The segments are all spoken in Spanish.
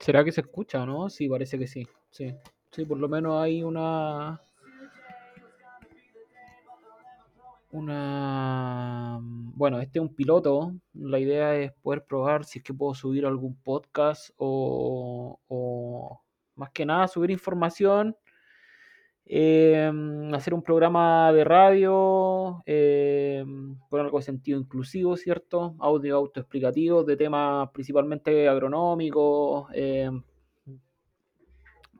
¿Será que se escucha o no? Sí, parece que sí. Sí, sí por lo menos hay una. Una. Bueno, este es un piloto. La idea es poder probar si es que puedo subir algún podcast o, o más que nada subir información. Eh, hacer un programa de radio eh, con algo de sentido inclusivo, ¿cierto? Audio autoexplicativo de temas principalmente agronómicos, eh,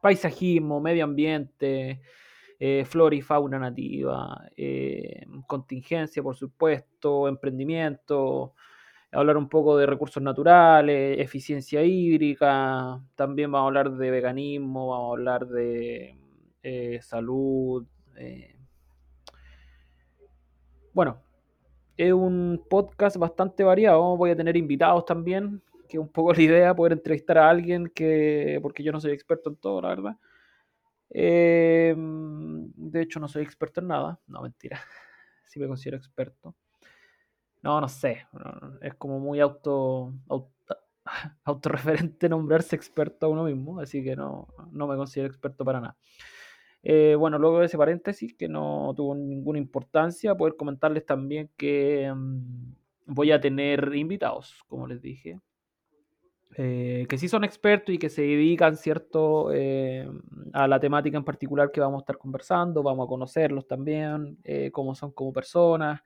paisajismo, medio ambiente, eh, flora y fauna nativa, contingencia, por supuesto, emprendimiento, hablar un poco de recursos naturales, eficiencia hídrica, también vamos a hablar de veganismo, vamos a hablar de eh, salud. eh. Bueno, es un podcast bastante variado, voy a tener invitados también, que es un poco la idea, poder entrevistar a alguien que, porque yo no soy experto en todo, la verdad. Eh, de hecho, no soy experto en nada. No, mentira. Sí me considero experto. No, no sé. es como muy auto, auto autorreferente nombrarse experto a uno mismo, así que no, no me considero experto para nada. Eh, bueno, luego de ese paréntesis, que no tuvo ninguna importancia, poder comentarles también que mm, voy a tener invitados, como les dije, eh, que sí son expertos y que se dedican, ¿cierto?, eh, a la temática en particular que vamos a estar conversando, vamos a conocerlos también, cómo son como personas.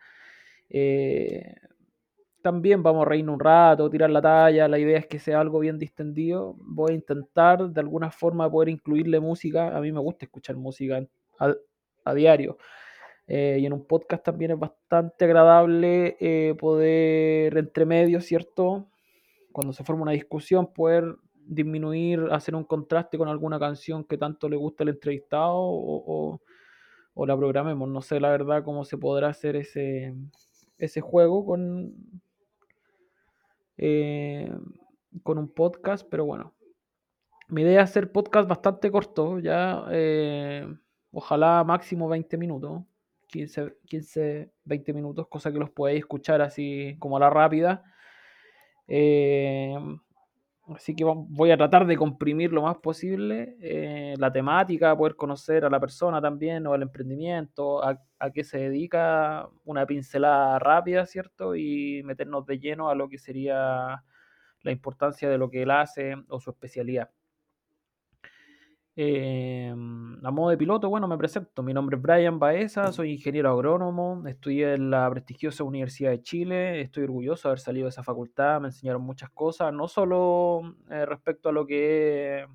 También vamos a reírnos un rato, tirar la talla, la idea es que sea algo bien distendido. Voy a intentar de alguna forma poder incluirle música, a mí me gusta escuchar música a, diario. Eh, y en un podcast también es bastante agradable eh, poder, entre medios, ¿cierto? Cuando se forma una discusión, poder disminuir, hacer un contraste con alguna canción que tanto le gusta al entrevistado o, o, o la programemos. No sé la verdad cómo se podrá hacer ese, ese juego con, eh, con un podcast, pero bueno. Mi idea es hacer podcast bastante corto, ya. Eh, ojalá máximo 20 minutos. 15, 15, 20 minutos, cosa que los podáis escuchar así como a la rápida. Eh, así que voy a tratar de comprimir lo más posible eh, la temática, poder conocer a la persona también o al emprendimiento, a, a, qué se dedica, una pincelada rápida, ¿cierto? Y meternos de lleno a lo que sería la importancia de lo que él hace o su especialidad. Eh, a modo de piloto, bueno, me presento. Mi nombre es Brian Baeza, soy ingeniero agrónomo, estudié en la prestigiosa Universidad de Chile, estoy orgulloso de haber salido de esa facultad, me enseñaron muchas cosas, no solo eh, respecto a lo que es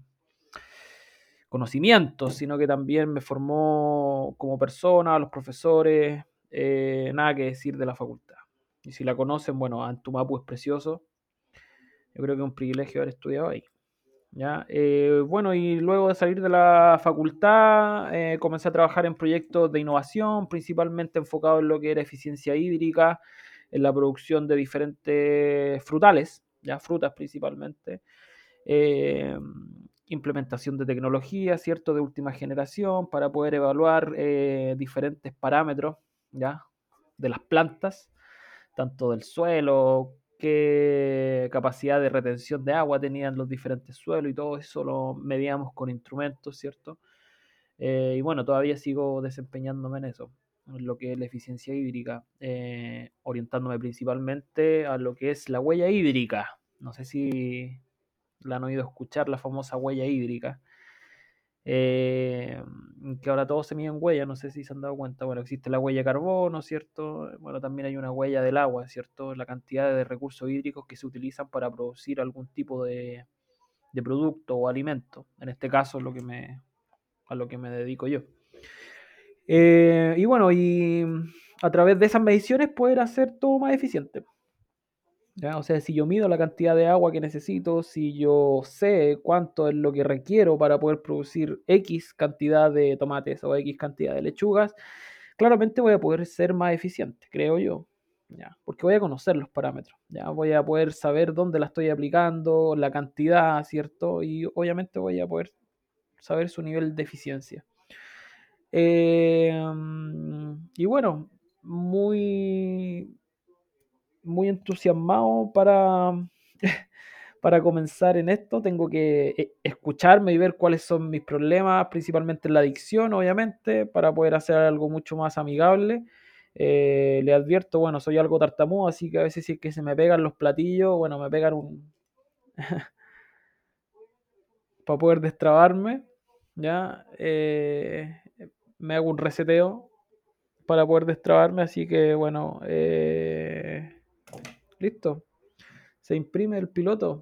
conocimientos, sino que también me formó como persona, los profesores, eh, nada que decir de la facultad. Y si la conocen, bueno, Antumapu es precioso. Yo creo que es un privilegio haber estudiado ahí. ¿Ya? Eh, bueno, y luego de salir de la facultad, eh, comencé a trabajar en proyectos de innovación, principalmente enfocado en lo que era eficiencia hídrica, en la producción de diferentes frutales, ya frutas principalmente, eh, implementación de tecnología, ¿cierto?, de última generación, para poder evaluar diferentes parámetros, ¿ya?, de las plantas, tanto del suelo, qué capacidad de retención de agua tenían los diferentes suelos y todo eso lo medíamos con instrumentos, ¿cierto? Eh, y bueno, todavía sigo desempeñándome en eso, en lo que es la eficiencia hídrica, eh, orientándome principalmente a lo que es la huella hídrica. No sé si la han oído escuchar, la famosa huella hídrica. Eh, que ahora todo se mide en huella, no sé si se han dado cuenta. Bueno, existe la huella de carbono, ¿cierto? Bueno, también hay una huella del agua, ¿cierto? La cantidad de recursos hídricos que se utilizan para producir algún tipo de, de producto o alimento. En este caso es lo que me, a lo que me dedico yo. Eh, y bueno, y a través de esas mediciones poder hacer todo más eficiente. O sea, si yo mido la cantidad de agua que necesito, si yo sé cuánto es lo que requiero para poder producir X cantidad de tomates o X cantidad de lechugas, claramente voy a poder ser más eficiente, creo yo. ¿ya? Porque voy a conocer los parámetros, ¿ya? voy a poder saber dónde la estoy aplicando, la cantidad, ¿cierto? Y obviamente voy a poder saber su nivel de eficiencia. Eh, y bueno, muy, muy entusiasmado para, para comenzar en esto, tengo que eh, escucharme y ver cuáles son mis problemas, principalmente la adicción, obviamente, para poder hacer algo mucho más amigable. Eh, le advierto, bueno, soy algo tartamudo, así que a veces si es que se me pegan los platillos, bueno, me pegan un... para poder destrabarme, ¿ya? Eh, me hago un reseteo para poder destrabarme, así que bueno, listo. Se imprime el piloto.